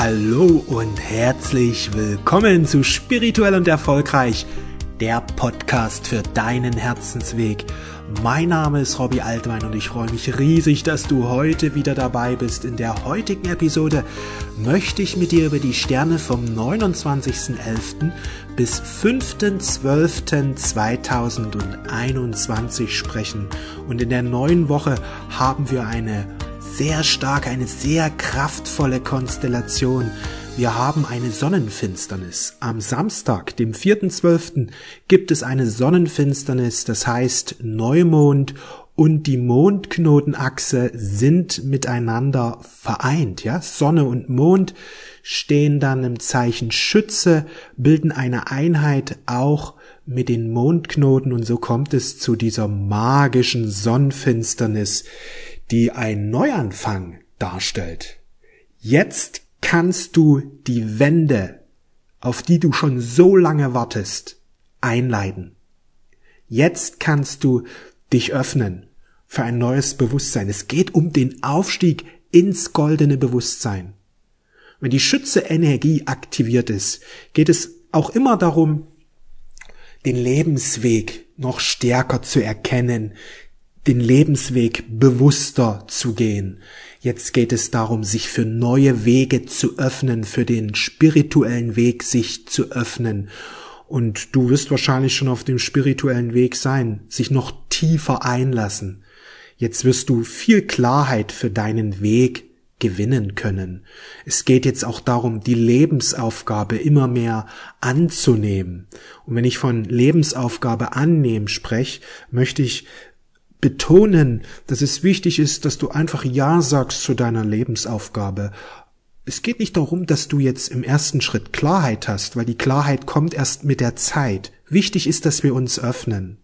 Hallo und herzlich willkommen zu Spirituell und Erfolgreich, der Podcast für deinen Herzensweg. Mein Name ist Robbie Altwein und ich freue mich riesig, dass du heute wieder dabei bist. In der heutigen Episode möchte ich mit dir über die Sterne vom 29.11. bis 5.12.2021 sprechen. Und in der neuen Woche haben wir eine sehr starke, eine sehr kraftvolle Konstellation. Wir haben eine Sonnenfinsternis. Am Samstag, dem 4.12., gibt es eine Sonnenfinsternis, das heißt Neumond und die Mondknotenachse sind miteinander vereint, ja? Sonne und Mond stehen dann im Zeichen Schütze, bilden eine Einheit auch mit den Mondknoten und so kommt es zu dieser magischen Sonnenfinsternis, die ein Neuanfang darstellt. Jetzt kannst du die Wende, auf die du schon so lange wartest, einleiten. Jetzt kannst du dich öffnen für ein neues Bewusstsein. Es geht um den Aufstieg ins goldene Bewusstsein. Wenn die Schütze-Energie aktiviert ist, geht es auch immer darum, den Lebensweg noch stärker zu erkennen, den Lebensweg bewusster zu gehen. Jetzt geht es darum, sich für neue Wege zu öffnen, für den spirituellen Weg sich zu öffnen. Und du wirst wahrscheinlich schon auf dem spirituellen Weg sein, sich noch tiefer einlassen. Jetzt wirst du viel Klarheit für deinen Weg gewinnen können. Es geht jetzt auch darum, die Lebensaufgabe immer mehr anzunehmen. Und wenn ich von Lebensaufgabe annehmen spreche, möchte ich betonen, dass es wichtig ist, dass du einfach Ja sagst zu deiner Lebensaufgabe. Es geht nicht darum, dass du jetzt im ersten Schritt Klarheit hast, weil die Klarheit kommt erst mit der Zeit. Wichtig ist, dass wir uns öffnen.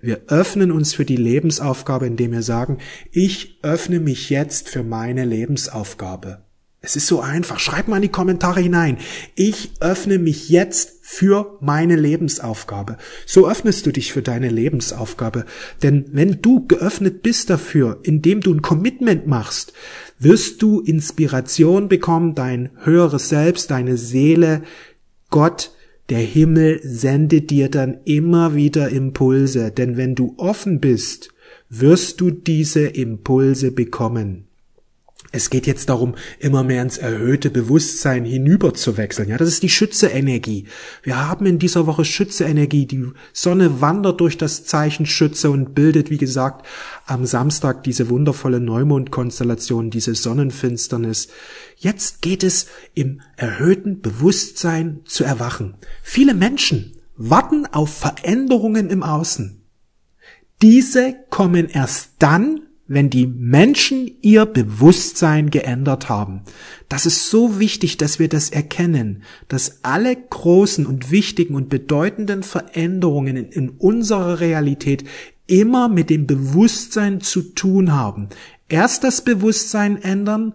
Wir öffnen uns für die Lebensaufgabe, indem wir sagen, ich öffne mich jetzt für meine Lebensaufgabe. Es ist so einfach. Schreib mal in die Kommentare hinein. Ich öffne mich jetzt für meine Lebensaufgabe. So öffnest du dich für deine Lebensaufgabe. Denn wenn du geöffnet bist dafür, indem du ein Commitment machst, wirst du Inspiration bekommen, dein höheres Selbst, deine Seele, Gott, der Himmel sendet dir dann immer wieder Impulse. Denn wenn du offen bist, wirst du diese Impulse bekommen. Es geht jetzt darum, immer mehr ins erhöhte Bewusstsein hinüber zu wechseln. Ja, das ist die Schütze-Energie. Wir haben in dieser Woche Schütze-Energie. Die Sonne wandert durch das Zeichen Schütze und bildet, wie gesagt, am Samstag diese wundervolle Neumondkonstellation, diese Sonnenfinsternis. Jetzt geht es im erhöhten Bewusstsein zu erwachen. Viele Menschen warten auf Veränderungen im Außen. Diese kommen erst dann, wenn die Menschen ihr Bewusstsein geändert haben. Das ist so wichtig, dass wir das erkennen, dass alle großen und wichtigen und bedeutenden Veränderungen in, in unserer Realität immer mit dem Bewusstsein zu tun haben. Erst das Bewusstsein ändern,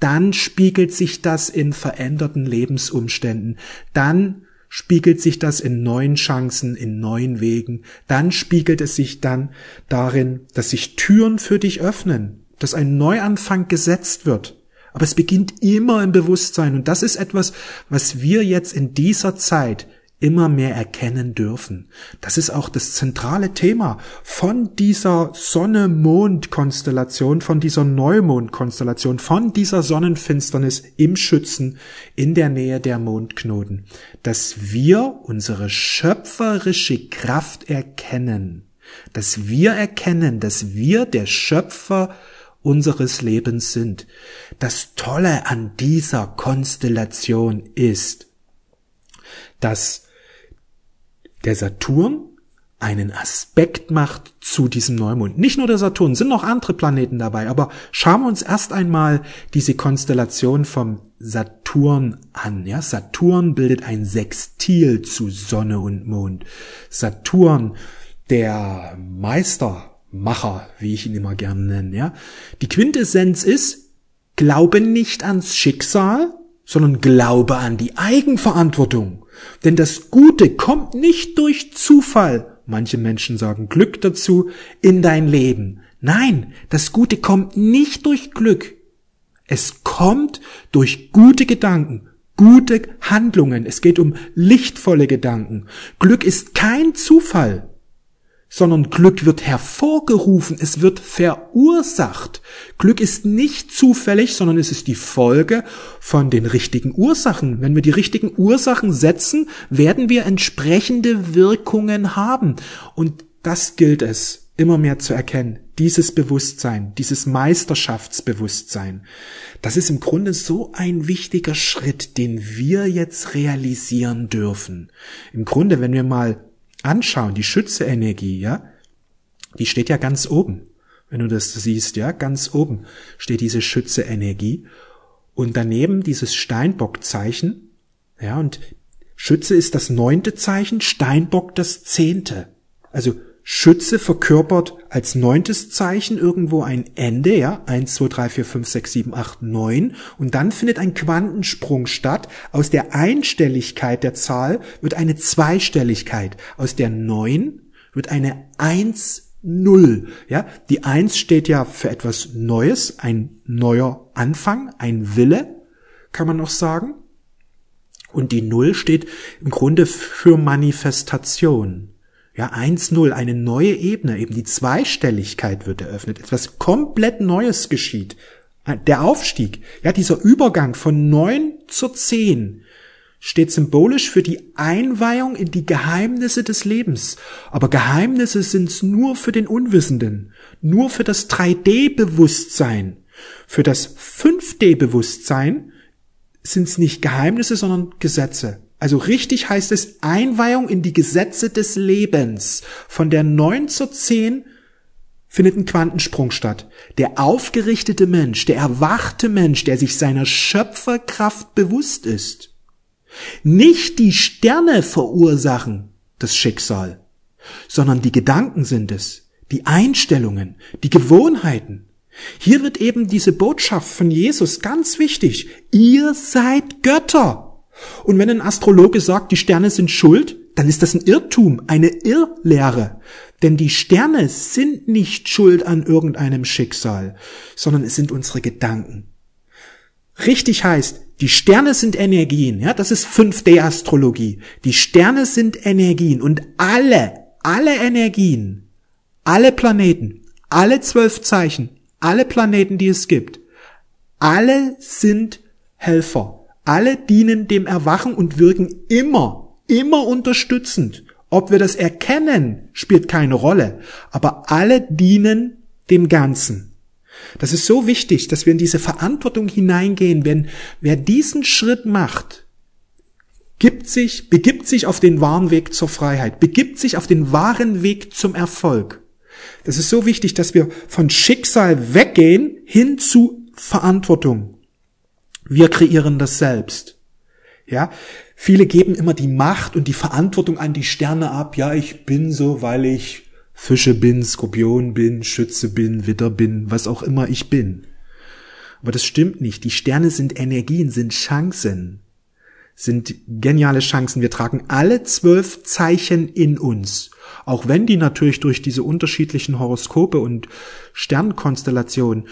dann spiegelt sich das in veränderten Lebensumständen, dann spiegelt sich das in neuen Chancen, in neuen Wegen, dann spiegelt es sich dann darin, dass sich Türen für dich öffnen, dass ein Neuanfang gesetzt wird. Aber es beginnt immer im Bewusstsein und das ist etwas, was wir jetzt in dieser Zeit immer mehr erkennen dürfen. Das ist auch das zentrale Thema von dieser Sonne-Mond-Konstellation, von dieser Neumond-Konstellation, von dieser Sonnenfinsternis im Schützen in der Nähe der Mondknoten, dass wir unsere schöpferische Kraft erkennen, dass wir erkennen, dass wir der Schöpfer unseres Lebens sind. Das Tolle an dieser Konstellation ist, dass der Saturn einen Aspekt macht zu diesem Neumond. Nicht nur der Saturn, sind noch andere Planeten dabei, aber schauen wir uns erst einmal diese Konstellation vom Saturn an. Ja, Saturn bildet ein Sextil zu Sonne und Mond. Saturn, der Meistermacher, wie ich ihn immer gerne nenne, ja. Die Quintessenz ist, glaube nicht ans Schicksal, sondern glaube an die Eigenverantwortung. Denn das Gute kommt nicht durch Zufall, manche Menschen sagen Glück dazu, in dein Leben. Nein, das Gute kommt nicht durch Glück. Es kommt durch gute Gedanken, gute Handlungen. Es geht um lichtvolle Gedanken. Glück ist kein Zufall sondern Glück wird hervorgerufen, es wird verursacht. Glück ist nicht zufällig, sondern es ist die Folge von den richtigen Ursachen. Wenn wir die richtigen Ursachen setzen, werden wir entsprechende Wirkungen haben. Und das gilt es immer mehr zu erkennen. Dieses Bewusstsein, dieses Meisterschaftsbewusstsein, das ist im Grunde so ein wichtiger Schritt, den wir jetzt realisieren dürfen. Im Grunde, wenn wir mal anschauen, die Schütze-Energie, ja, die steht ja ganz oben. Wenn du das siehst, ja, ganz oben steht diese Schütze-Energie und daneben dieses Steinbock-Zeichen, ja, und Schütze ist das neunte Zeichen, Steinbock das zehnte. Also Schütze verkörpert als neuntes Zeichen irgendwo ein Ende, ja, eins, zwei, drei, vier, fünf, sechs, sieben, acht, neun, und dann findet ein Quantensprung statt. Aus der Einstelligkeit der Zahl wird eine Zweistelligkeit. Aus der neun wird eine eins, null, ja. Die eins steht ja für etwas Neues, ein neuer Anfang, ein Wille, kann man noch sagen. Und die Null steht im Grunde für Manifestation. Ja, 1-0, eine neue Ebene, eben die Zweistelligkeit wird eröffnet. Etwas komplett Neues geschieht. Der Aufstieg, ja, dieser Übergang von 9 zur 10 steht symbolisch für die Einweihung in die Geheimnisse des Lebens. Aber Geheimnisse sind's nur für den Unwissenden, nur für das 3D-Bewusstsein. Für das 5D-Bewusstsein sind's nicht Geheimnisse, sondern Gesetze. Also richtig heißt es Einweihung in die Gesetze des Lebens. Von der 9 zur 10 findet ein Quantensprung statt. Der aufgerichtete Mensch, der erwachte Mensch, der sich seiner Schöpferkraft bewusst ist. Nicht die Sterne verursachen das Schicksal, sondern die Gedanken sind es, die Einstellungen, die Gewohnheiten. Hier wird eben diese Botschaft von Jesus ganz wichtig. Ihr seid Götter. Und wenn ein Astrologe sagt, die Sterne sind schuld, dann ist das ein Irrtum, eine Irrlehre. Denn die Sterne sind nicht schuld an irgendeinem Schicksal, sondern es sind unsere Gedanken. Richtig heißt, die Sterne sind Energien, ja, das ist 5D-Astrologie. Die Sterne sind Energien und alle, alle Energien, alle Planeten, alle zwölf Zeichen, alle Planeten, die es gibt, alle sind Helfer. Alle dienen dem Erwachen und wirken immer, immer unterstützend. Ob wir das erkennen, spielt keine Rolle, aber alle dienen dem Ganzen. Das ist so wichtig, dass wir in diese Verantwortung hineingehen, wenn wer diesen Schritt macht, gibt sich, begibt sich auf den wahren Weg zur Freiheit, begibt sich auf den wahren Weg zum Erfolg. Das ist so wichtig, dass wir von Schicksal weggehen hin zu Verantwortung. Wir kreieren das selbst. Ja, viele geben immer die Macht und die Verantwortung an die Sterne ab. Ja, ich bin so, weil ich Fische bin, Skorpion bin, Schütze bin, Witter bin, was auch immer ich bin. Aber das stimmt nicht. Die Sterne sind Energien, sind Chancen, sind geniale Chancen. Wir tragen alle zwölf Zeichen in uns. Auch wenn die natürlich durch diese unterschiedlichen Horoskope und Sternkonstellationen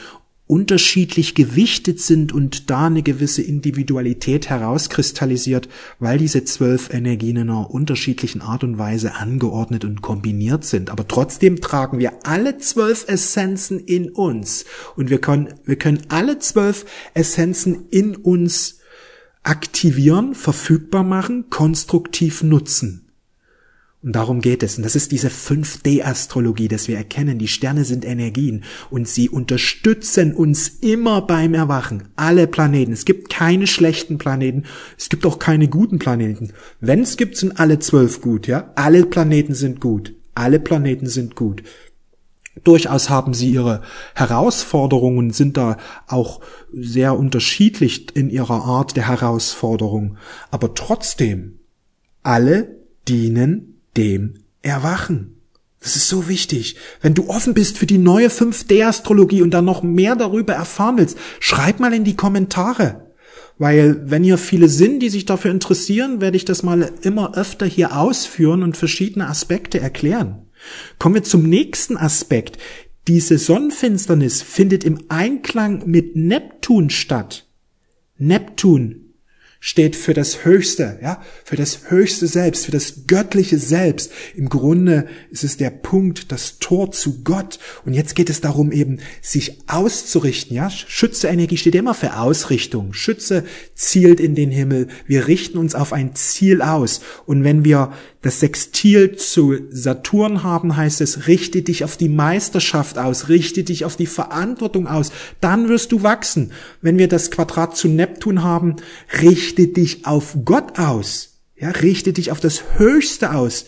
unterschiedlich gewichtet sind und da eine gewisse Individualität herauskristallisiert, weil diese zwölf Energien in einer unterschiedlichen Art und Weise angeordnet und kombiniert sind. Aber trotzdem tragen wir alle zwölf Essenzen in uns und wir können, wir können alle zwölf Essenzen in uns aktivieren, verfügbar machen, konstruktiv nutzen. Und darum geht es. Und das ist diese 5D-Astrologie, dass wir erkennen, die Sterne sind Energien und sie unterstützen uns immer beim Erwachen. Alle Planeten. Es gibt keine schlechten Planeten. Es gibt auch keine guten Planeten. Wenn es gibt, sind alle zwölf gut, ja? Alle Planeten sind gut. Alle Planeten sind gut. Durchaus haben sie ihre Herausforderungen, sind da auch sehr unterschiedlich in ihrer Art der Herausforderung. Aber trotzdem, alle dienen dem Erwachen. Das ist so wichtig. Wenn du offen bist für die neue 5D-Astrologie und dann noch mehr darüber erfahren willst, schreib mal in die Kommentare. Weil wenn hier viele sind, die sich dafür interessieren, werde ich das mal immer öfter hier ausführen und verschiedene Aspekte erklären. Kommen wir zum nächsten Aspekt. Diese Sonnenfinsternis findet im Einklang mit Neptun statt. Neptun steht für das Höchste, ja, für das höchste Selbst, für das göttliche Selbst. Im Grunde ist es der Punkt, das Tor zu Gott. Und jetzt geht es darum eben, sich auszurichten, ja. Schütze Energie steht immer für Ausrichtung. Schütze zielt in den Himmel. Wir richten uns auf ein Ziel aus. Und wenn wir das Sextil zu Saturn haben, heißt es, richte dich auf die Meisterschaft aus, richte dich auf die Verantwortung aus, dann wirst du wachsen. Wenn wir das Quadrat zu Neptun haben, richte dich auf Gott aus, ja, richte dich auf das Höchste aus.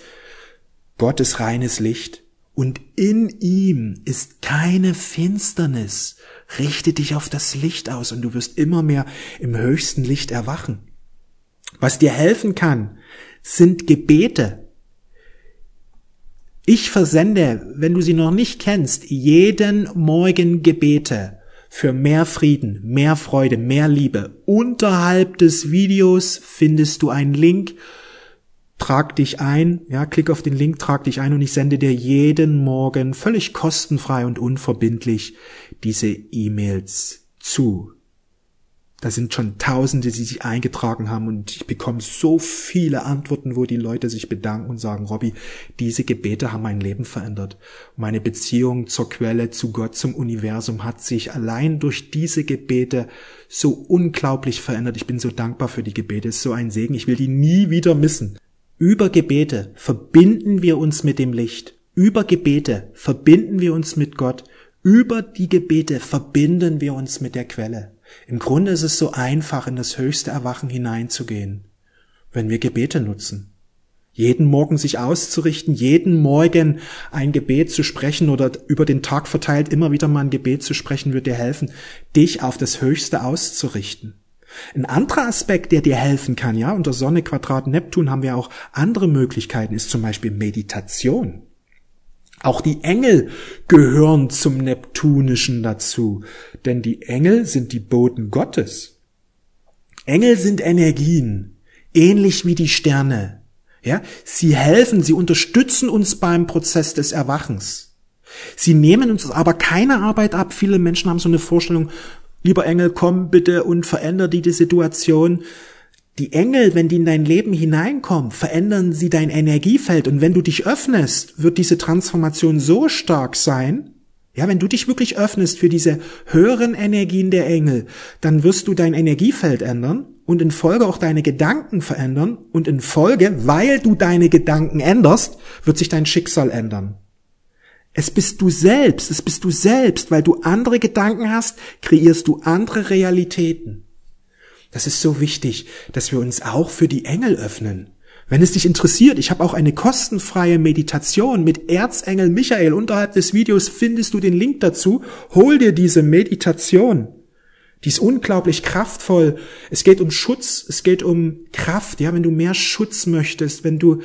Gott ist reines Licht und in ihm ist keine Finsternis. Richte dich auf das Licht aus und du wirst immer mehr im höchsten Licht erwachen. Was dir helfen kann, sind Gebete. Ich versende, wenn du sie noch nicht kennst, jeden Morgen Gebete für mehr Frieden, mehr Freude, mehr Liebe. Unterhalb des Videos findest du einen Link. Trag dich ein, ja, klick auf den Link, trag dich ein und ich sende dir jeden Morgen völlig kostenfrei und unverbindlich diese E-Mails zu. Da sind schon Tausende, die sich eingetragen haben und ich bekomme so viele Antworten, wo die Leute sich bedanken und sagen, Robby, diese Gebete haben mein Leben verändert. Meine Beziehung zur Quelle, zu Gott, zum Universum hat sich allein durch diese Gebete so unglaublich verändert. Ich bin so dankbar für die Gebete. Es ist so ein Segen. Ich will die nie wieder missen. Über Gebete verbinden wir uns mit dem Licht. Über Gebete verbinden wir uns mit Gott. Über die Gebete verbinden wir uns mit der Quelle. Im Grunde ist es so einfach, in das höchste Erwachen hineinzugehen, wenn wir Gebete nutzen. Jeden Morgen sich auszurichten, jeden Morgen ein Gebet zu sprechen oder über den Tag verteilt immer wieder mal ein Gebet zu sprechen, wird dir helfen, dich auf das Höchste auszurichten. Ein anderer Aspekt, der dir helfen kann, ja, unter Sonne, Quadrat, Neptun haben wir auch andere Möglichkeiten, ist zum Beispiel Meditation. Auch die Engel gehören zum Neptunischen dazu, denn die Engel sind die Boten Gottes. Engel sind Energien, ähnlich wie die Sterne. Ja, sie helfen, sie unterstützen uns beim Prozess des Erwachens. Sie nehmen uns aber keine Arbeit ab. Viele Menschen haben so eine Vorstellung, lieber Engel, komm bitte und veränder die Situation. Die Engel, wenn die in dein Leben hineinkommen, verändern sie dein Energiefeld. Und wenn du dich öffnest, wird diese Transformation so stark sein, ja, wenn du dich wirklich öffnest für diese höheren Energien der Engel, dann wirst du dein Energiefeld ändern und in Folge auch deine Gedanken verändern und in Folge, weil du deine Gedanken änderst, wird sich dein Schicksal ändern. Es bist du selbst, es bist du selbst, weil du andere Gedanken hast, kreierst du andere Realitäten. Das ist so wichtig, dass wir uns auch für die Engel öffnen. Wenn es dich interessiert, ich habe auch eine kostenfreie Meditation mit Erzengel Michael. Unterhalb des Videos findest du den Link dazu. Hol dir diese Meditation. Die ist unglaublich kraftvoll. Es geht um Schutz, es geht um Kraft. Ja, wenn du mehr Schutz möchtest, wenn du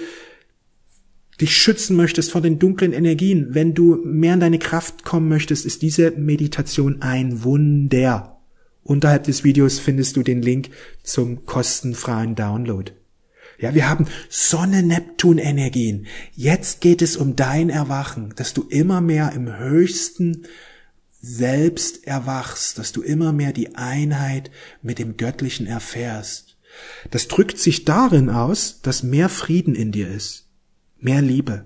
dich schützen möchtest vor den dunklen Energien, wenn du mehr in deine Kraft kommen möchtest, ist diese Meditation ein Wunder. Unterhalb des Videos findest du den Link zum kostenfreien Download. Ja, wir haben Sonne-Neptun-Energien. Jetzt geht es um dein Erwachen, dass du immer mehr im höchsten Selbst erwachst, dass du immer mehr die Einheit mit dem Göttlichen erfährst. Das drückt sich darin aus, dass mehr Frieden in dir ist, mehr Liebe,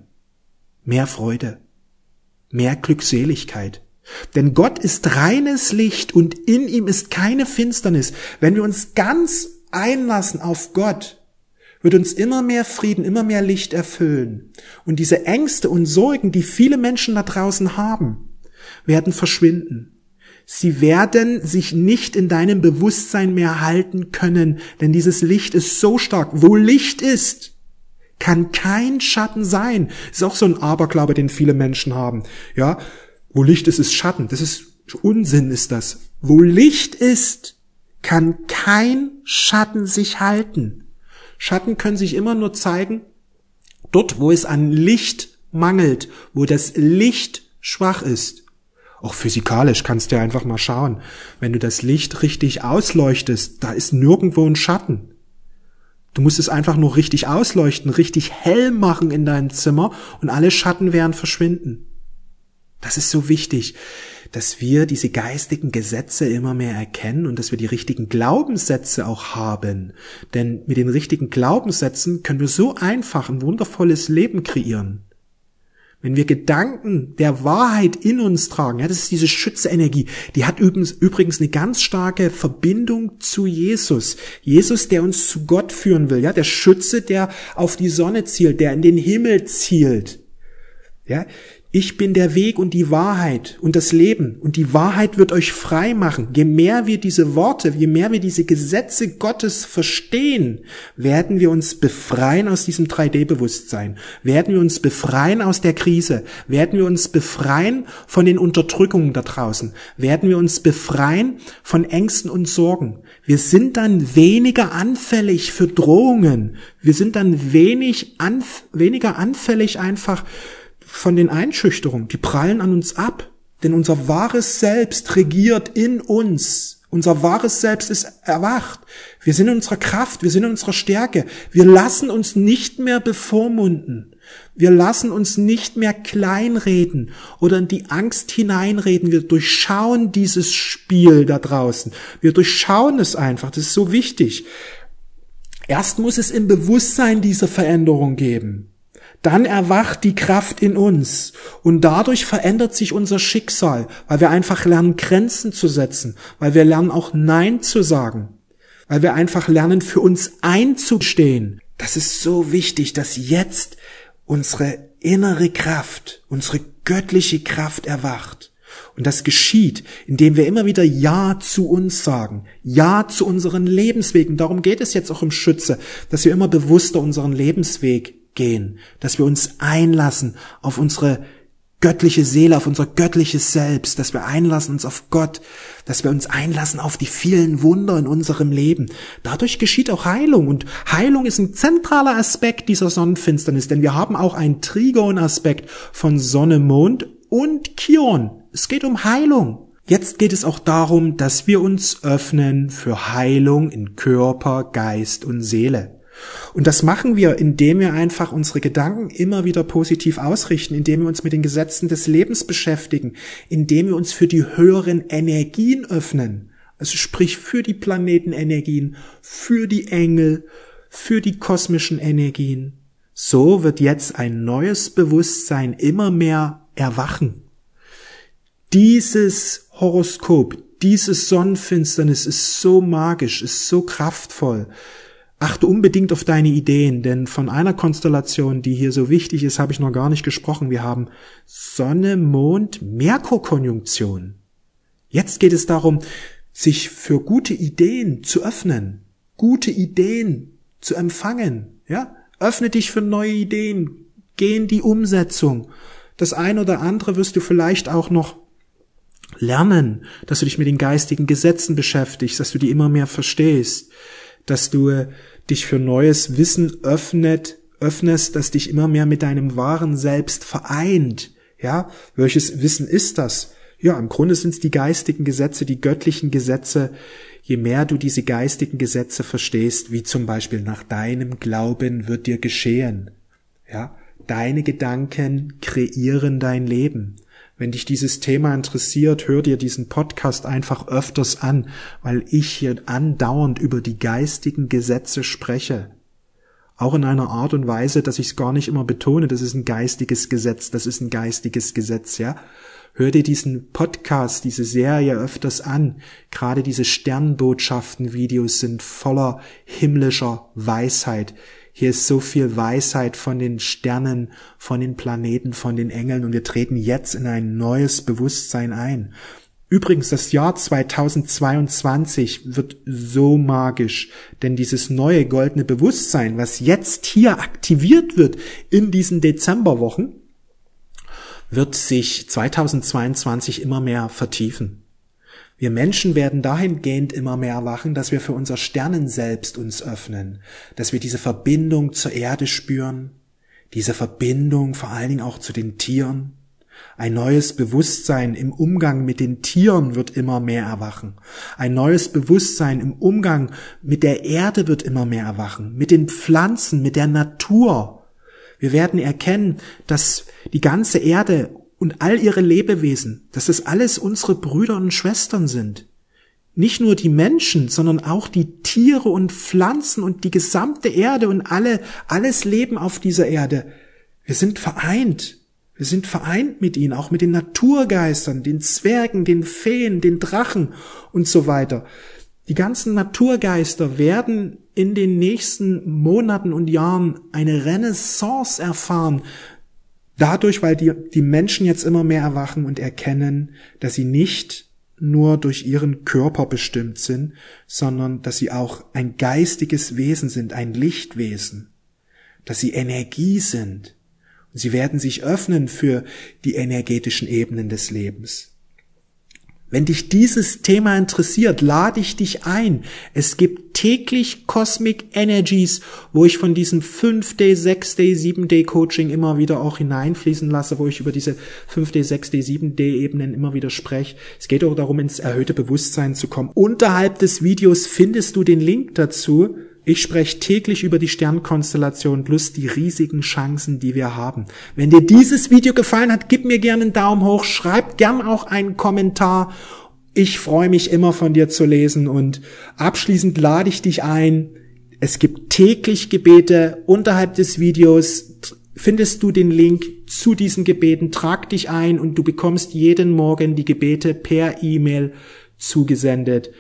mehr Freude, mehr Glückseligkeit, denn Gott ist reines Licht und in ihm ist keine Finsternis. Wenn wir uns ganz einlassen auf Gott, wird uns immer mehr Frieden, immer mehr Licht erfüllen. Und diese Ängste und Sorgen, die viele Menschen da draußen haben, werden verschwinden. Sie werden sich nicht in deinem Bewusstsein mehr halten können, denn dieses Licht ist so stark. Wo Licht ist, kann kein Schatten sein. Ist auch so ein Aberglaube, den viele Menschen haben. Ja, wo Licht ist, ist Schatten. Das ist Unsinn ist das. Wo Licht ist, kann kein Schatten sich halten. Schatten können sich immer nur zeigen dort, wo es an Licht mangelt, wo das Licht schwach ist. Auch physikalisch kannst du einfach mal schauen. Wenn du das Licht richtig ausleuchtest, da ist nirgendwo ein Schatten. Du musst es einfach nur richtig ausleuchten, richtig hell machen in deinem Zimmer und alle Schatten werden verschwinden. Das ist so wichtig, dass wir diese geistigen Gesetze immer mehr erkennen und dass wir die richtigen Glaubenssätze auch haben. Denn mit den richtigen Glaubenssätzen können wir so einfach ein wundervolles Leben kreieren. Wenn wir Gedanken der Wahrheit in uns tragen, ja, das ist diese Schützerenergie, die hat übrigens, übrigens eine ganz starke Verbindung zu Jesus. Jesus, der uns zu Gott führen will, ja, der Schütze, der auf die Sonne zielt, der in den Himmel zielt. Ja, ich bin der Weg und die Wahrheit und das Leben und die Wahrheit wird euch frei machen. Je mehr wir diese Worte, je mehr wir diese Gesetze Gottes verstehen, werden wir uns befreien aus diesem 3D-Bewusstsein, werden wir uns befreien aus der Krise, werden wir uns befreien von den Unterdrückungen da draußen, werden wir uns befreien von Ängsten und Sorgen. Wir sind dann weniger anfällig für Drohungen. Wir sind dann wenig anf weniger anfällig einfach von den Einschüchterungen, die prallen an uns ab. Denn unser wahres Selbst regiert in uns. Unser wahres Selbst ist erwacht. Wir sind in unserer Kraft, wir sind in unserer Stärke. Wir lassen uns nicht mehr bevormunden. Wir lassen uns nicht mehr kleinreden oder in die Angst hineinreden. Wir durchschauen dieses Spiel da draußen. Wir durchschauen es einfach. Das ist so wichtig. Erst muss es im Bewusstsein dieser Veränderung geben dann erwacht die Kraft in uns und dadurch verändert sich unser Schicksal, weil wir einfach lernen, Grenzen zu setzen, weil wir lernen auch Nein zu sagen, weil wir einfach lernen, für uns einzustehen. Das ist so wichtig, dass jetzt unsere innere Kraft, unsere göttliche Kraft erwacht. Und das geschieht, indem wir immer wieder Ja zu uns sagen, Ja zu unseren Lebenswegen. Darum geht es jetzt auch im Schütze, dass wir immer bewusster unseren Lebensweg gehen, dass wir uns einlassen auf unsere göttliche Seele, auf unser göttliches Selbst, dass wir einlassen uns auf Gott, dass wir uns einlassen auf die vielen Wunder in unserem Leben. Dadurch geschieht auch Heilung und Heilung ist ein zentraler Aspekt dieser Sonnenfinsternis, denn wir haben auch einen Trigon-Aspekt von Sonne, Mond und Kion. Es geht um Heilung. Jetzt geht es auch darum, dass wir uns öffnen für Heilung in Körper, Geist und Seele. Und das machen wir, indem wir einfach unsere Gedanken immer wieder positiv ausrichten, indem wir uns mit den Gesetzen des Lebens beschäftigen, indem wir uns für die höheren Energien öffnen. Also sprich für die Planetenenergien, für die Engel, für die kosmischen Energien. So wird jetzt ein neues Bewusstsein immer mehr erwachen. Dieses Horoskop, dieses Sonnenfinsternis ist so magisch, ist so kraftvoll achte unbedingt auf deine Ideen, denn von einer Konstellation, die hier so wichtig ist, habe ich noch gar nicht gesprochen. Wir haben Sonne, Mond, Merkur-Konjunktion. Jetzt geht es darum, sich für gute Ideen zu öffnen, gute Ideen zu empfangen, ja? Öffne dich für neue Ideen, geh in die Umsetzung. Das eine oder andere wirst du vielleicht auch noch lernen, dass du dich mit den geistigen Gesetzen beschäftigst, dass du die immer mehr verstehst dass du äh, dich für neues Wissen öffnet, öffnest, das dich immer mehr mit deinem wahren Selbst vereint. Ja, welches Wissen ist das? Ja, im Grunde sind es die geistigen Gesetze, die göttlichen Gesetze. Je mehr du diese geistigen Gesetze verstehst, wie zum Beispiel nach deinem Glauben wird dir geschehen. Ja, deine Gedanken kreieren dein Leben. Wenn dich dieses Thema interessiert, hör dir diesen Podcast einfach öfters an, weil ich hier andauernd über die geistigen Gesetze spreche. Auch in einer Art und Weise, dass ich es gar nicht immer betone, das ist ein geistiges Gesetz, das ist ein geistiges Gesetz, ja. Hör dir diesen Podcast, diese Serie öfters an. Gerade diese Sternbotschaften-Videos sind voller himmlischer Weisheit. Hier ist so viel Weisheit von den Sternen, von den Planeten, von den Engeln und wir treten jetzt in ein neues Bewusstsein ein. Übrigens, das Jahr 2022 wird so magisch, denn dieses neue goldene Bewusstsein, was jetzt hier aktiviert wird in diesen Dezemberwochen, wird sich 2022 immer mehr vertiefen. Wir Menschen werden dahingehend immer mehr erwachen, dass wir für unser Sternenselbst uns öffnen, dass wir diese Verbindung zur Erde spüren, diese Verbindung vor allen Dingen auch zu den Tieren. Ein neues Bewusstsein im Umgang mit den Tieren wird immer mehr erwachen. Ein neues Bewusstsein im Umgang mit der Erde wird immer mehr erwachen, mit den Pflanzen, mit der Natur. Wir werden erkennen, dass die ganze Erde und all ihre Lebewesen, dass das alles unsere Brüder und Schwestern sind. Nicht nur die Menschen, sondern auch die Tiere und Pflanzen und die gesamte Erde und alle, alles Leben auf dieser Erde. Wir sind vereint. Wir sind vereint mit ihnen, auch mit den Naturgeistern, den Zwergen, den Feen, den Drachen und so weiter. Die ganzen Naturgeister werden in den nächsten Monaten und Jahren eine Renaissance erfahren, dadurch, weil die, die Menschen jetzt immer mehr erwachen und erkennen, dass sie nicht nur durch ihren Körper bestimmt sind, sondern dass sie auch ein geistiges Wesen sind, ein Lichtwesen, dass sie Energie sind, und sie werden sich öffnen für die energetischen Ebenen des Lebens. Wenn dich dieses Thema interessiert, lade ich dich ein. Es gibt täglich Cosmic Energies, wo ich von diesem 5-Day, 6-Day, 7-Day Coaching immer wieder auch hineinfließen lasse, wo ich über diese 5-Day, 6-Day, 7-Day Ebenen immer wieder spreche. Es geht auch darum, ins erhöhte Bewusstsein zu kommen. Unterhalb des Videos findest du den Link dazu. Ich spreche täglich über die Sternkonstellation plus die riesigen Chancen, die wir haben. Wenn dir dieses Video gefallen hat, gib mir gerne einen Daumen hoch, schreib gern auch einen Kommentar. Ich freue mich immer von dir zu lesen und abschließend lade ich dich ein. Es gibt täglich Gebete unterhalb des Videos. Findest du den Link zu diesen Gebeten, trag dich ein und du bekommst jeden Morgen die Gebete per E-Mail zugesendet.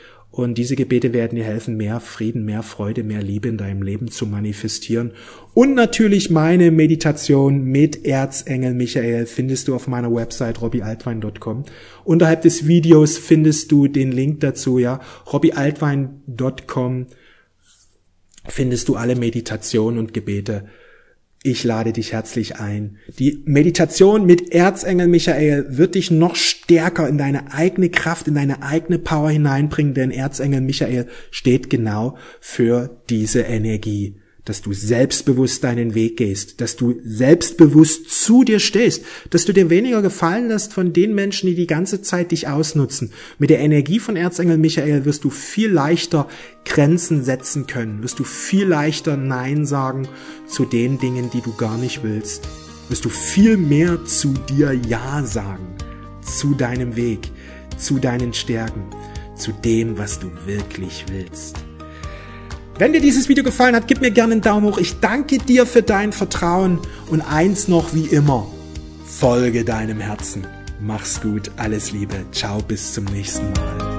Und diese Gebete werden dir helfen, mehr Frieden, mehr Freude, mehr Liebe in deinem Leben zu manifestieren. Und natürlich meine Meditation mit Erzengel Michael findest du auf meiner Website robbyaltwein.com. Unterhalb des Videos findest du den Link dazu, ja, robbyaltwein.com findest du alle Meditationen und Gebete ich lade dich herzlich ein. Die Meditation mit Erzengel Michael wird dich noch stärker in deine eigene Kraft, in deine eigene Power hineinbringen, denn Erzengel Michael steht genau für diese Energie dass du selbstbewusst deinen Weg gehst, dass du selbstbewusst zu dir stehst, dass du dir weniger gefallen lässt von den Menschen, die die ganze Zeit dich ausnutzen. Mit der Energie von Erzengel Michael wirst du viel leichter Grenzen setzen können, wirst du viel leichter Nein sagen zu den Dingen, die du gar nicht willst, wirst du viel mehr zu dir Ja sagen, zu deinem Weg, zu deinen Stärken, zu dem, was du wirklich willst. Wenn dir dieses Video gefallen hat, gib mir gerne einen Daumen hoch. Ich danke dir für dein Vertrauen und eins noch wie immer. Folge deinem Herzen. Mach's gut, alles Liebe. Ciao, bis zum nächsten Mal.